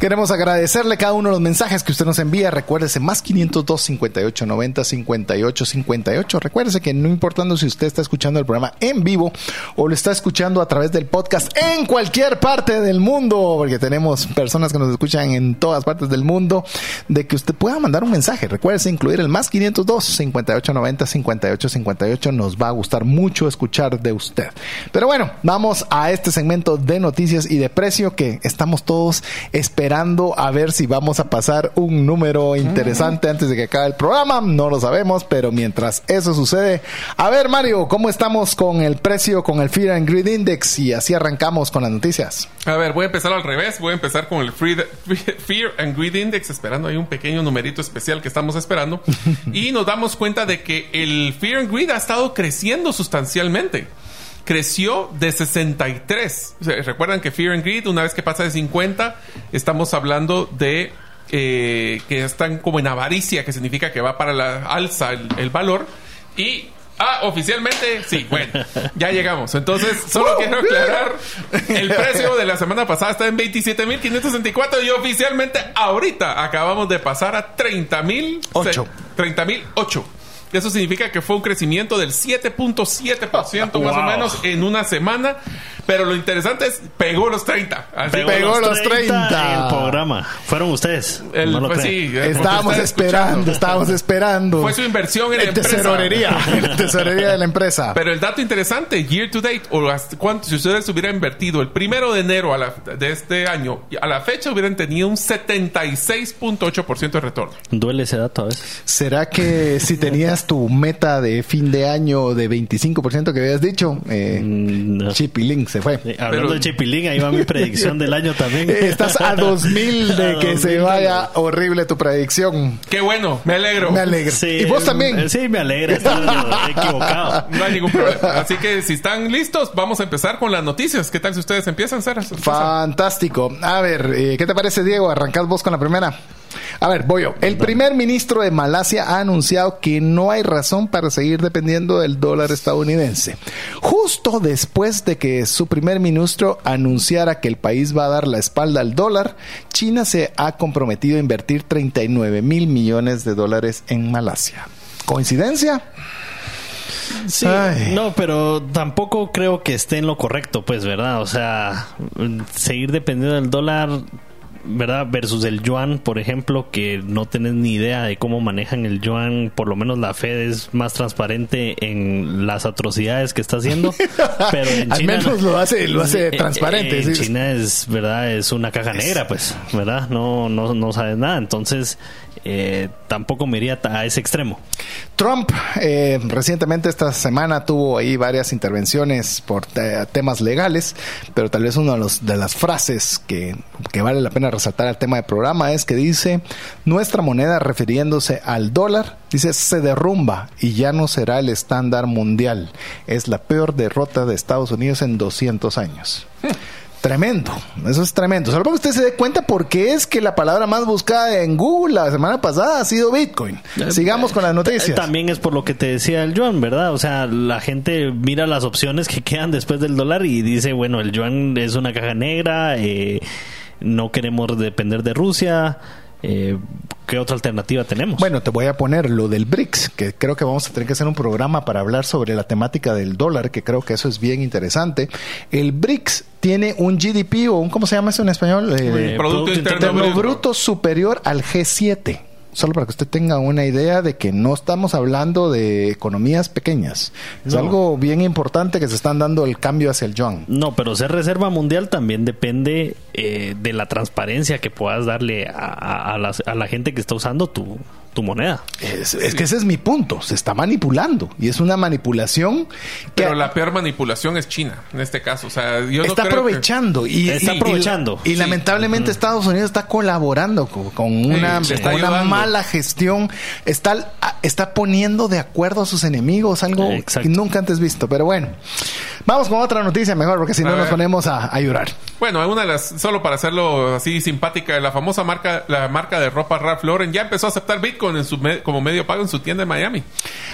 Queremos agradecerle cada uno de los mensajes que usted nos envía. Recuérdese, más 502 58 90 58 58. Recuérdese que no importando si usted está escuchando el programa en vivo o lo está escuchando a través del podcast en cualquier parte del mundo, porque tenemos personas que nos escuchan en todas partes del mundo, de que usted pueda mandar un mensaje. Recuérdese incluir el más 502 58 90 58 58. Nos va a gustar mucho escuchar de usted. Pero bueno, vamos a este segmento de noticias y de precio que estamos todos esperando a ver si vamos a pasar un número interesante antes de que acabe el programa. No lo sabemos, pero mientras eso sucede, a ver Mario, ¿cómo estamos con el precio, con el Fear and Greed Index? Y así arrancamos con las noticias. A ver, voy a empezar al revés. Voy a empezar con el Fear and Greed Index, esperando ahí un pequeño numerito especial que estamos esperando. y nos damos cuenta de que el Fear and Greed ha estado creciendo sustancialmente creció de 63. Recuerdan que Fear and Greed, una vez que pasa de 50, estamos hablando de eh, que están como en avaricia, que significa que va para la alza el, valor. Y Ah, oficialmente, sí, bueno, ya llegamos. Entonces, solo quiero aclarar, el precio de la semana pasada está en 27.564 y oficialmente ahorita acabamos de pasar a 30.008. 30.008. Eso significa que fue un crecimiento del 7.7% más o menos en una semana. Pero lo interesante es, pegó los 30. pegó, los 30. El programa. Fueron ustedes. Pues eh, estábamos esperando, estábamos esperando. Fue su inversión en, la tesorería. en tesorería de la empresa. Pero el dato interesante, year to date, o cuánto, si ustedes hubieran invertido el primero de enero a la, de este año, a la fecha hubieran tenido un 76.8% de retorno. Duele ese dato a veces. ¿Será que si tenías tu meta de fin de año de 25% que habías dicho, eh, mm, Chipilink se fue. hablando de Chipilink, ahí va mi predicción del año también. Estás a 2000 de que se vaya horrible tu predicción. Qué bueno, me alegro. Me alegro. y vos también. Sí, me alegra. Estoy equivocado. No hay ningún problema. Así que si están listos, vamos a empezar con las noticias. ¿Qué tal si ustedes empiezan, Sara? Fantástico. A ver, eh, ¿qué te parece, Diego? Arrancad vos con la primera. A ver, voy yo. El primer ministro de Malasia ha anunciado que no hay razón para seguir dependiendo del dólar estadounidense. Justo después de que su primer ministro anunciara que el país va a dar la espalda al dólar, China se ha comprometido a invertir 39 mil millones de dólares en Malasia. ¿Coincidencia? Sí, no, pero tampoco creo que esté en lo correcto, pues, ¿verdad? O sea, seguir dependiendo del dólar ¿verdad? Versus el yuan, por ejemplo, que no tenés ni idea de cómo manejan el yuan, por lo menos la Fed es más transparente en las atrocidades que está haciendo, pero en Al menos lo hace, lo hace transparente. En China es, ¿verdad? Es una caja negra, pues, ¿verdad? No, no, no sabes nada. Entonces, eh, tampoco me iría a ese extremo. Trump eh, recientemente esta semana tuvo ahí varias intervenciones por temas legales, pero tal vez una de, los, de las frases que, que, vale la pena resaltar al tema del programa es que dice, nuestra moneda refiriéndose al dólar, dice, se derrumba y ya no será el estándar mundial. Es la peor derrota de Estados Unidos en 200 años. Tremendo, eso es tremendo. Solo para que usted se dé cuenta por qué es que la palabra más buscada en Google la semana pasada ha sido Bitcoin. Eh, Sigamos con las noticias. También es por lo que te decía el yuan, ¿verdad? O sea, la gente mira las opciones que quedan después del dólar y dice, bueno, el yuan es una caja negra, eh, no queremos depender de Rusia. Eh, ¿qué otra alternativa tenemos? Bueno, te voy a poner lo del BRICS, que creo que vamos a tener que hacer un programa para hablar sobre la temática del dólar, que creo que eso es bien interesante. El BRICS tiene un GDP o un, ¿cómo se llama eso en español? Eh, Producto, Interno, bruto superior al G7. Solo para que usted tenga una idea de que no estamos hablando de economías pequeñas. Es No. algo bien importante que se están dando el cambio hacia el yuan. No, pero ser reserva mundial también depende eh, de la transparencia que puedas darle a, a- a las- a la gente que está usando tu, tu moneda. Es, es que ese es mi punto. Se está manipulando y es una manipulación que Pero la peor manipulación es China, en este caso. O sea, yo no está creo que- aprovechando y, Está y- aprovechando. y, y Sí. lamentablemente Estados Unidos está colaborando con, con una, Sí, con mala gestión está está poniendo de acuerdo a sus enemigos algo Exacto. que nunca antes visto pero bueno vamos con otra noticia mejor porque si A no nos ponemos a, a llorar Bueno, una de las, solo para hacerlo así simpática, la famosa marca, la marca de ropa Ralph Lauren ya empezó a aceptar Bitcoin en su como medio pago en su tienda en Miami.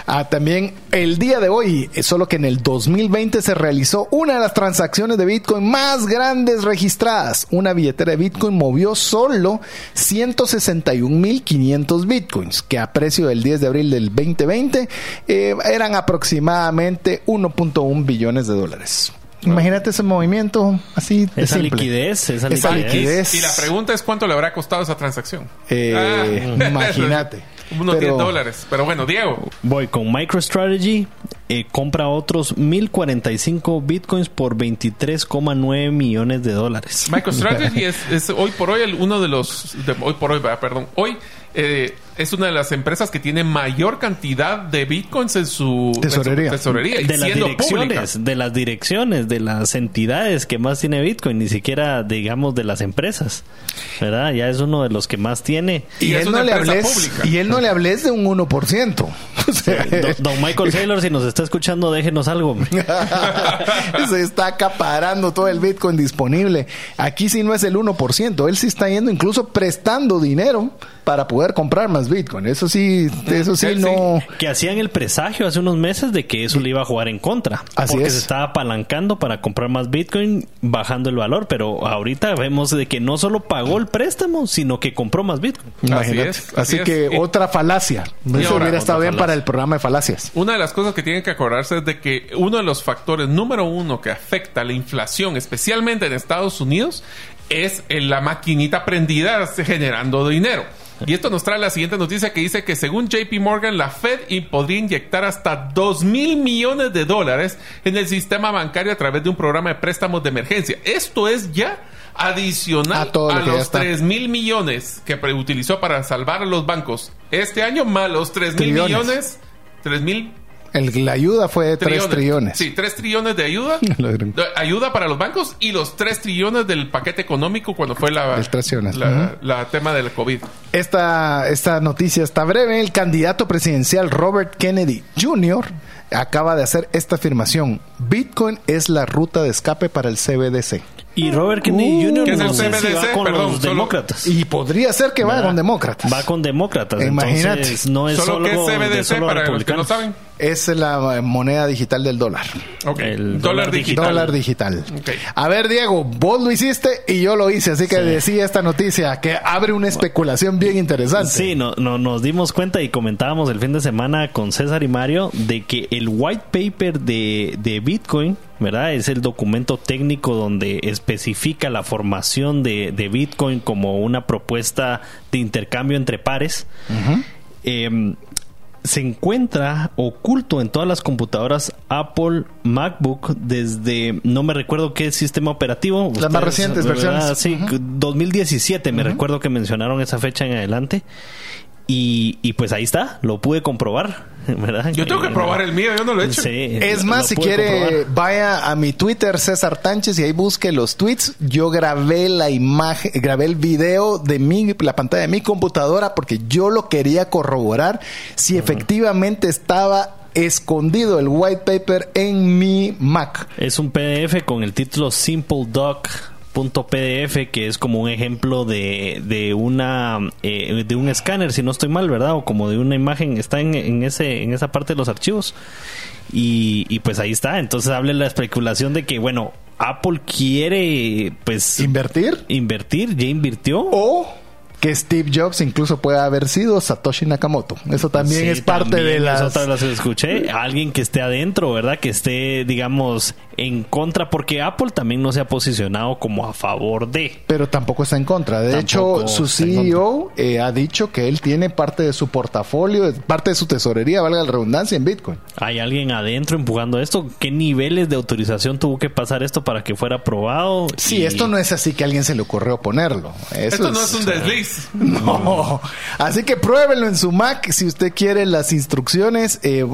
Ah, también el día de hoy, eh, solo que en el 2020 se realizó una de las transacciones de Bitcoin más grandes registradas. Una billetera de Bitcoin movió solo 161.500 Bitcoins, que a precio del 10 de abril del 2020 eh, eran aproximadamente 1.1 billones de dólares. Imagínate ese movimiento así de Esa simple. liquidez, esa Esa liquidez. liquidez. Y la pregunta es cuánto le habrá costado esa transacción. Eh, Ah. imagínate. Unos Pero- 10 dólares. Pero bueno, Diego, Voy con MicroStrategy, eh, compra otros 1045 bitcoins por 23,9 millones de dólares. MicroStrategy es, es hoy por hoy el- uno de los de- hoy por hoy, va, perdón, hoy eh, es una de las empresas que tiene mayor cantidad de bitcoins en su Tesorería. en su tesorería y de las siendo direcciones, pública. de las direcciones, de las entidades que más tiene Bitcoin, ni siquiera digamos de las empresas, ¿verdad? Ya es uno de los que más tiene. Y, Y es él no le hables, pública. y él no le hables de un 1%. O sea, Don, don Michael Saylor, si nos está escuchando, déjenos algo. Se está acaparando todo el Bitcoin disponible. Aquí sí no es el 1%. Él sí está yendo incluso prestando dinero para poder comprar más Bitcoin. Eso sí, eso sí sí. no. Que hacían el presagio hace unos meses de que eso le iba a jugar en contra. Así porque es. se estaba apalancando para comprar más Bitcoin, bajando el valor. Pero ahorita vemos de que no solo pagó el préstamo, sino que compró más Bitcoin. Imagínate. es, Así, así es. que Y- otra falacia. Eso ahora, hubiera estado bien falacia. para el programa de falacias. Una de las cosas que tienen que acordarse es de que uno de los factores número uno que afecta la inflación, especialmente en Estados Unidos, es en la maquinita prendida generando dinero. Y esto nos trae la siguiente noticia que dice que según JP Morgan, la Fed podría inyectar hasta 2 mil millones de dólares en el sistema bancario a través de un programa de préstamos de emergencia. Esto es ya adicional A todo lo a que ya los está. 3 mil millones que utilizó para salvar a los bancos este año, más los 3 mil millones, 3 mil El- la ayuda fue de 3 trillones. Sí, 3 trillones de ayuda. Ayuda para los bancos y los 3 trillones del paquete económico cuando fue la, El trillones. la, la tema del COVID. Esta, esta noticia está breve. El candidato presidencial Robert Kennedy Jr. acaba de hacer esta afirmación. Bitcoin es la ruta de escape para el CBDC. Y Robert Kennedy Jr. ¿Qué es el no sé si CBDC? va con Perdón, los solo- demóctas. Y podría ser que vaya con demócratas. Va con demócratas. Imagínate. Entonces, no es Solo solo, que es de CBDC solo para los que no saben. Es la moneda digital del dólar. Ok. El dólar, dólar digital. Dólar digital. Ok. A ver, Diego, vos lo hiciste y yo lo hice, así que decía esta noticia que abre una especulación bien interesante. Sí, no, no- nos dimos cuenta y comentábamos el fin de semana con César y Mario de que el white paper de, de Bitcoin, ¿verdad? Es el documento técnico donde especifica la formación de, de Bitcoin como una propuesta de intercambio entre pares. Em, se encuentra oculto en todas las computadoras Apple MacBook desde no me recuerdo qué sistema operativo Las más recientes ¿verdad? versiones. sí 2017 me recuerdo que mencionaron esa fecha en adelante y, y pues ahí está lo pude comprobar ¿verdad? Yo tengo que Eh, probar el mío, yo no lo he hecho. sí, Es más, si quiere, comprobar. vaya a mi Twitter, César Tánchez, y ahí busque los tweets. Yo grabé la imagen, grabé el video de mi, la pantalla de mi computadora, porque yo lo quería corroborar si efectivamente estaba escondido el white paper en mi Mac. Es un PDF con el título SimpleDoc.pdf que es como un ejemplo de, de una eh, de un escáner si no estoy mal verdad o como de una imagen está en, en ese en esa parte de los archivos. Y, y pues ahí está. Entonces hable la especulación de que bueno Apple quiere pues ¿Invertir? invertir ya invirtió. O que Steve Jobs incluso puede haber sido Satoshi Nakamoto. Eso también Sí, es parte también de es las... otra de las escuché. Alguien que esté adentro, ¿verdad? Que esté, digamos, en contra, porque Apple también no se ha posicionado como a favor de. Pero tampoco está en contra. De Tampoco hecho, su CEO eh, ha dicho que él tiene parte de su portafolio, parte de su tesorería, valga la redundancia, en Bitcoin. ¿Hay alguien adentro empujando esto? ¿Qué niveles de autorización tuvo que pasar esto para que fuera aprobado? Sí, Y- esto no es así que a alguien se le ocurrió ponerlo. Eso Esto no es un desliz. No. Así que pruébenlo en su Mac. Si usted quiere las instrucciones, eh,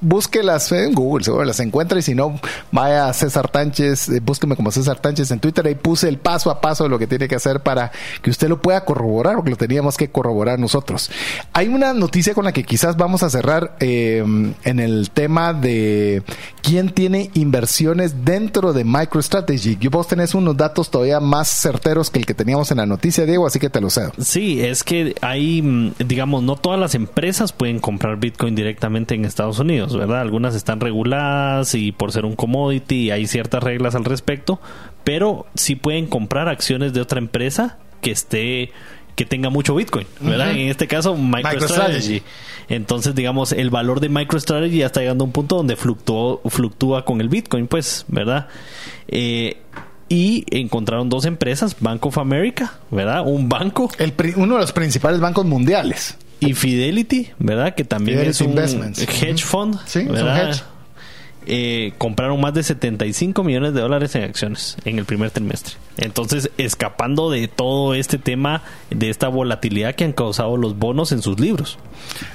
búsquelas en Google, seguro las encuentra. Y si no, vaya a César Tánchez, eh, búsqueme como César Tánchez en Twitter. Ahí puse el paso a paso de lo que tiene que hacer para que usted lo pueda corroborar, porque lo teníamos que corroborar nosotros. Hay una noticia con la que quizás vamos a cerrar eh, en el tema de quién tiene inversiones dentro de MicroStrategy. Y vos tenés unos datos todavía más certeros que el que teníamos en la noticia, Diego, así que te lo cedo. Sí, es que hay, mm, digamos, no todas las empresas pueden comprar Bitcoin directamente en Estados Unidos, ¿verdad? Algunas están reguladas y por ser un commodity hay ciertas reglas al respecto, pero sí pueden comprar acciones de otra empresa que esté que tenga mucho Bitcoin, ¿verdad? En este caso, MicroStrategy. Entonces, digamos, el valor de MicroStrategy ya está llegando a un punto donde fluctuó, fluctúa con el Bitcoin, pues, ¿verdad? Eh, y encontraron dos empresas, Bank of America, ¿verdad? Un banco El uno de los principales bancos mundiales. y Fidelity, ¿verdad? Que también Fidelity es un Investments. hedge fund. Sí, es un hedge. Eh, compraron más de 75 millones de dólares en acciones en el primer trimestre. Entonces, escapando de todo este tema, de esta volatilidad que han causado los bonos en sus libros.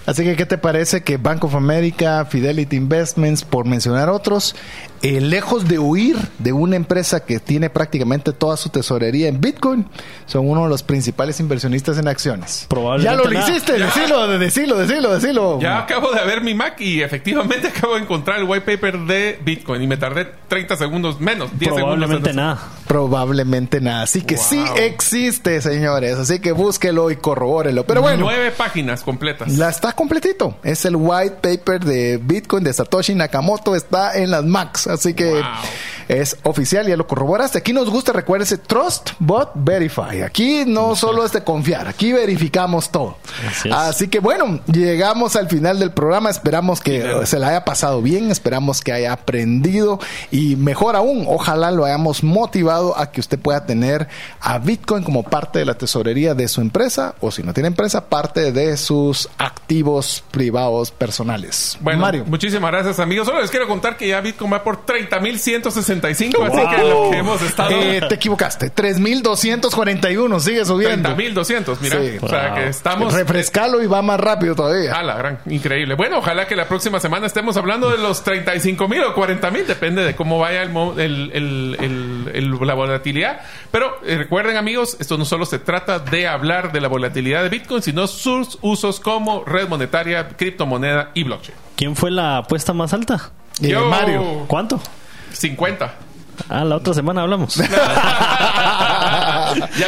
Así que, ¿qué te parece que Bank of America, Fidelity Investments, por mencionar otros, eh, lejos de huir de una empresa que tiene prácticamente toda su tesorería en Bitcoin, son uno de los principales inversionistas en acciones? Probablemente Ya lo nada. hiciste, decilo, decilo, decilo, decilo. Ya acabo de ver mi Mac y efectivamente acabo de encontrar el white paper de Bitcoin y me tardé 30 segundos menos, 10 Probablemente segundos. nada. Probablemente nada. Así que sí Wow. existe, señores. Así que búsquelo y corrobórelo. Pero bueno. Nueve páginas completas. La está completito. Es el white paper de Bitcoin de Satoshi Nakamoto. Está en las Macs. Así que Wow. Es oficial. Ya lo corroboraste. Aquí nos gusta, recuérdese, Trust but Verify. Aquí no solo es de confiar. Aquí verificamos todo. Así que bueno, llegamos al final del programa. Esperamos que se la haya pasado bien. Esperamos que haya aprendido. Y mejor aún, ojalá lo hayamos motivado a que usted pueda tener a Bitcoin como parte de la tesorería de su empresa. O si no tiene empresa, parte de sus activos privados personales. Bueno, Mario. muchísimas gracias amigos. Solo les quiero contar que ya Bitcoin va por 30.165, así que lo que hemos estado... Eh, te equivocaste. 3.241. Sigue subiendo. 30.200, mira. Sí. O sea que estamos... Refrescalo y va más rápido todavía. Ah, la gran, increíble. Bueno, ojalá que la próxima semana estemos hablando de los 35 mil o 40 mil, depende de cómo vaya el, el- el- el- el- la volatilidad. Pero eh, recuerden, amigos, esto no solo se trata de hablar de la volatilidad de Bitcoin, sino sus usos como red monetaria, criptomoneda y blockchain. ¿Quién fue la apuesta más alta? Yo- Mario. ¿Cuánto? 50. Ah, la otra semana hablamos. ya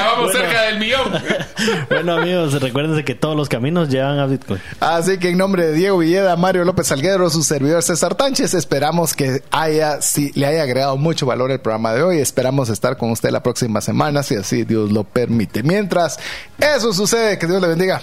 vamos cerca del millón. bueno, amigos, recuérdense que todos los caminos llevan a Bitcoin. Así que en nombre de Diego Villeda, Mario López Salguero, su servidor César Tánchez, esperamos que haya, si le haya agregado mucho valor el programa de hoy. Esperamos estar con usted la próxima semana, si así Dios lo permite. Mientras eso sucede, que Dios le bendiga.